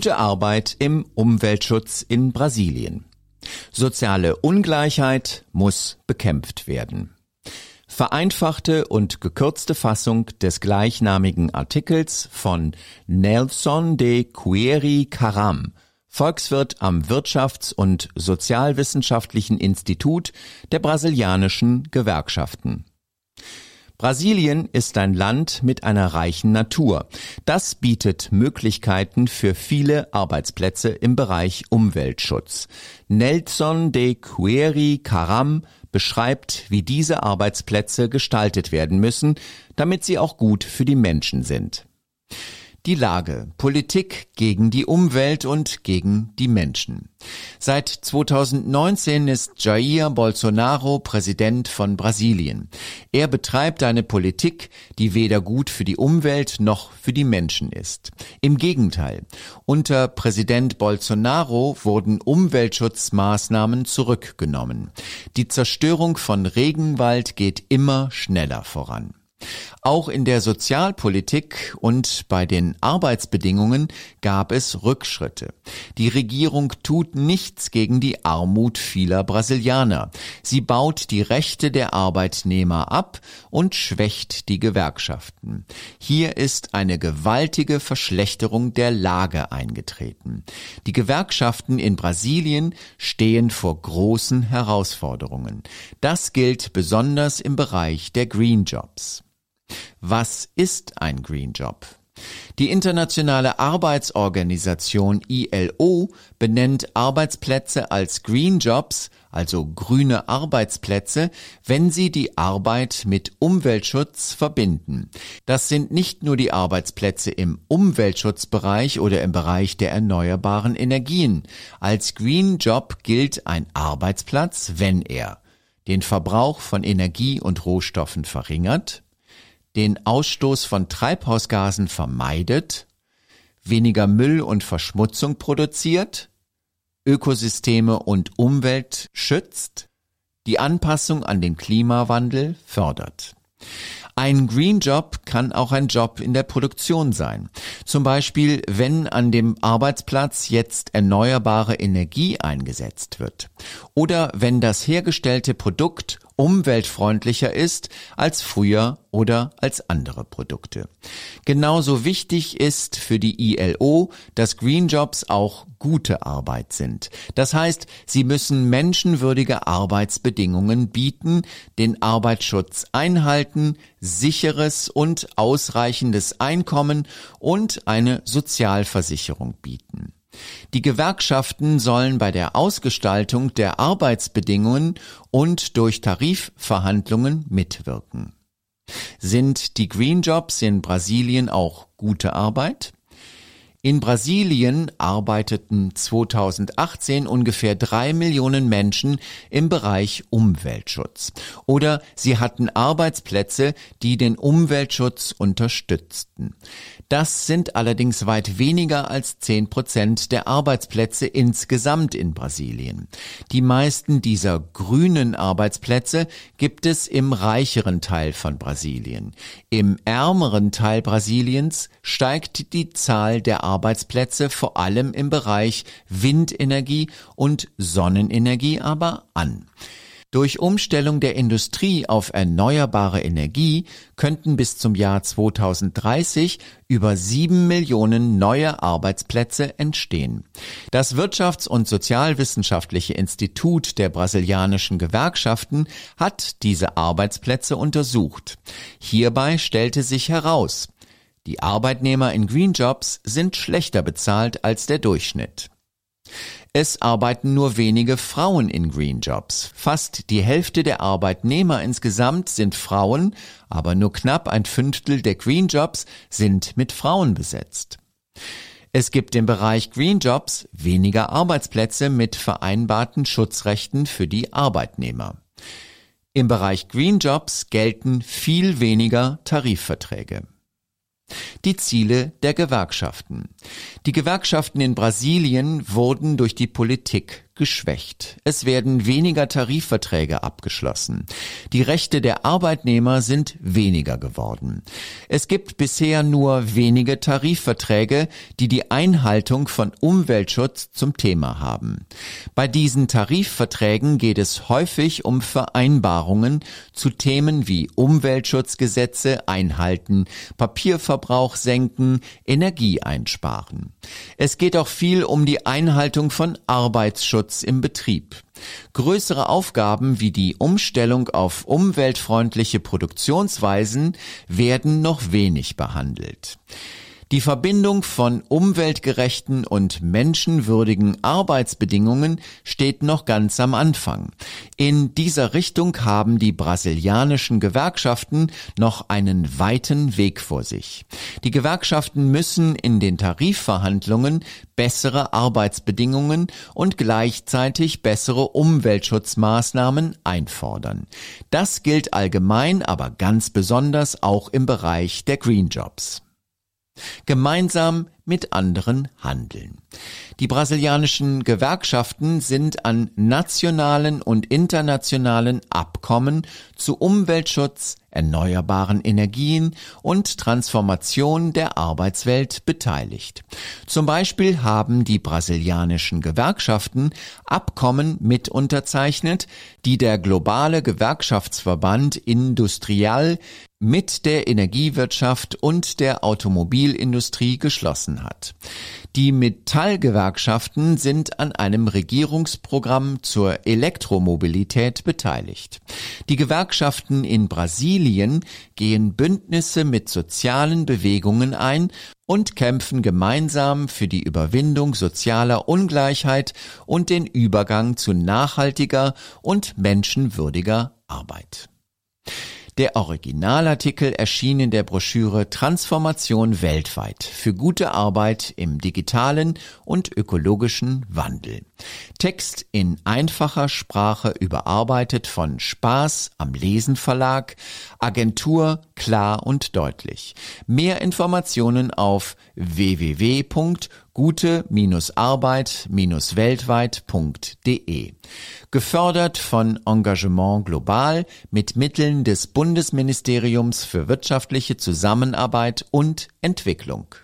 Gute Arbeit im Umweltschutz in Brasilien. Soziale Ungleichheit muss bekämpft werden. Vereinfachte und gekürzte Fassung des gleichnamigen Artikels von Nelson de Cueri Caram, Volkswirt am Wirtschafts- und Sozialwissenschaftlichen Institut der brasilianischen Gewerkschaften. Brasilien ist ein Land mit einer reichen Natur. Das bietet Möglichkeiten für viele Arbeitsplätze im Bereich Umweltschutz. Nelson de Cueri Caram beschreibt, wie diese Arbeitsplätze gestaltet werden müssen, damit sie auch gut für die Menschen sind. Die Lage. Politik gegen die Umwelt und gegen die Menschen. Seit 2019 ist Jair Bolsonaro Präsident von Brasilien. Er betreibt eine Politik, die weder gut für die Umwelt noch für die Menschen ist. Im Gegenteil. Unter Präsident Bolsonaro wurden Umweltschutzmaßnahmen zurückgenommen. Die Zerstörung von Regenwald geht immer schneller voran. Auch in der Sozialpolitik und bei den Arbeitsbedingungen gab es Rückschritte. Die Regierung tut nichts gegen die Armut vieler Brasilianer. Sie baut die Rechte der Arbeitnehmer ab und schwächt die Gewerkschaften. Hier ist eine gewaltige Verschlechterung der Lage eingetreten. Die Gewerkschaften in Brasilien stehen vor großen Herausforderungen. Das gilt besonders im Bereich der Green Jobs. Was ist ein Green Job? Die internationale Arbeitsorganisation ILO benennt Arbeitsplätze als Green Jobs, also grüne Arbeitsplätze, wenn sie die Arbeit mit Umweltschutz verbinden. Das sind nicht nur die Arbeitsplätze im Umweltschutzbereich oder im Bereich der erneuerbaren Energien. Als Green Job gilt ein Arbeitsplatz, wenn er den Verbrauch von Energie und Rohstoffen verringert, den Ausstoß von Treibhausgasen vermeidet, weniger Müll und Verschmutzung produziert, Ökosysteme und Umwelt schützt, die Anpassung an den Klimawandel fördert. Ein Green Job kann auch ein Job in der Produktion sein. Zum Beispiel, wenn an dem Arbeitsplatz jetzt erneuerbare Energie eingesetzt wird. Oder wenn das hergestellte Produkt umweltfreundlicher ist als früher oder als andere Produkte. Genauso wichtig ist für die ILO, dass Green Jobs auch gute Arbeit sind. Das heißt, sie müssen menschenwürdige Arbeitsbedingungen bieten, den Arbeitsschutz einhalten, sicheres und ausreichendes Einkommen und eine Sozialversicherung bieten. Die Gewerkschaften sollen bei der Ausgestaltung der Arbeitsbedingungen und durch Tarifverhandlungen mitwirken. Sind die Green Jobs in Brasilien auch gute Arbeit? In Brasilien arbeiteten 2018 ungefähr drei Millionen Menschen im Bereich Umweltschutz. Oder sie hatten Arbeitsplätze, die den Umweltschutz unterstützten. Das sind allerdings weit weniger als zehn Prozent der Arbeitsplätze insgesamt in Brasilien. Die meisten dieser grünen Arbeitsplätze gibt es im reicheren Teil von Brasilien. Im ärmeren Teil Brasiliens steigt die Zahl der Arbeitsplätze vor allem im Bereich Windenergie und Sonnenenergie aber an. Durch Umstellung der Industrie auf erneuerbare Energie könnten bis zum Jahr 2030 über sieben Millionen neue Arbeitsplätze entstehen. Das Wirtschafts- und Sozialwissenschaftliche Institut der brasilianischen Gewerkschaften hat diese Arbeitsplätze untersucht. Hierbei stellte sich heraus, die Arbeitnehmer in Green Jobs sind schlechter bezahlt als der Durchschnitt. Es arbeiten nur wenige Frauen in Green Jobs. Fast die Hälfte der Arbeitnehmer insgesamt sind Frauen, aber nur knapp ein Fünftel der Green Jobs sind mit Frauen besetzt. Es gibt im Bereich Green Jobs weniger Arbeitsplätze mit vereinbarten Schutzrechten für die Arbeitnehmer. Im Bereich Green Jobs gelten viel weniger Tarifverträge. Die Ziele der Gewerkschaften. Die Gewerkschaften in Brasilien wurden durch die Politik geschwächt. Es werden weniger Tarifverträge abgeschlossen. Die Rechte der Arbeitnehmer sind weniger geworden. Es gibt bisher nur wenige Tarifverträge, die die Einhaltung von Umweltschutz zum Thema haben. Bei diesen Tarifverträgen geht es häufig um Vereinbarungen zu Themen wie Umweltschutzgesetze einhalten, Papierverbrauch senken, Energie einsparen. Es geht auch viel um die Einhaltung von Arbeitsschutz im Betrieb. Größere Aufgaben wie die Umstellung auf umweltfreundliche Produktionsweisen werden noch wenig behandelt. Die Verbindung von umweltgerechten und menschenwürdigen Arbeitsbedingungen steht noch ganz am Anfang. In dieser Richtung haben die brasilianischen Gewerkschaften noch einen weiten Weg vor sich. Die Gewerkschaften müssen in den Tarifverhandlungen bessere Arbeitsbedingungen und gleichzeitig bessere Umweltschutzmaßnahmen einfordern. Das gilt allgemein, aber ganz besonders auch im Bereich der Green Jobs. Gemeinsam mit anderen handeln. Die brasilianischen Gewerkschaften sind an nationalen und internationalen Abkommen zu Umweltschutz, erneuerbaren Energien und Transformation der Arbeitswelt beteiligt. Zum Beispiel haben die brasilianischen Gewerkschaften Abkommen mit unterzeichnet, die der globale Gewerkschaftsverband Industrial mit der Energiewirtschaft und der Automobilindustrie geschlossen hat. Die Metallgewerkschaften sind an einem Regierungsprogramm zur Elektromobilität beteiligt. Die Gewerkschaften in Brasilien gehen Bündnisse mit sozialen Bewegungen ein und kämpfen gemeinsam für die Überwindung sozialer Ungleichheit und den Übergang zu nachhaltiger und menschenwürdiger Arbeit. Der Originalartikel erschien in der Broschüre Transformation weltweit für gute Arbeit im digitalen und ökologischen Wandel. Text in einfacher Sprache überarbeitet von Spaß am Lesen Verlag, Agentur klar und deutlich. Mehr Informationen auf www.gute-arbeit-weltweit.de. Gefördert von Engagement Global mit Mitteln des Bundesministeriums für wirtschaftliche Zusammenarbeit und Entwicklung.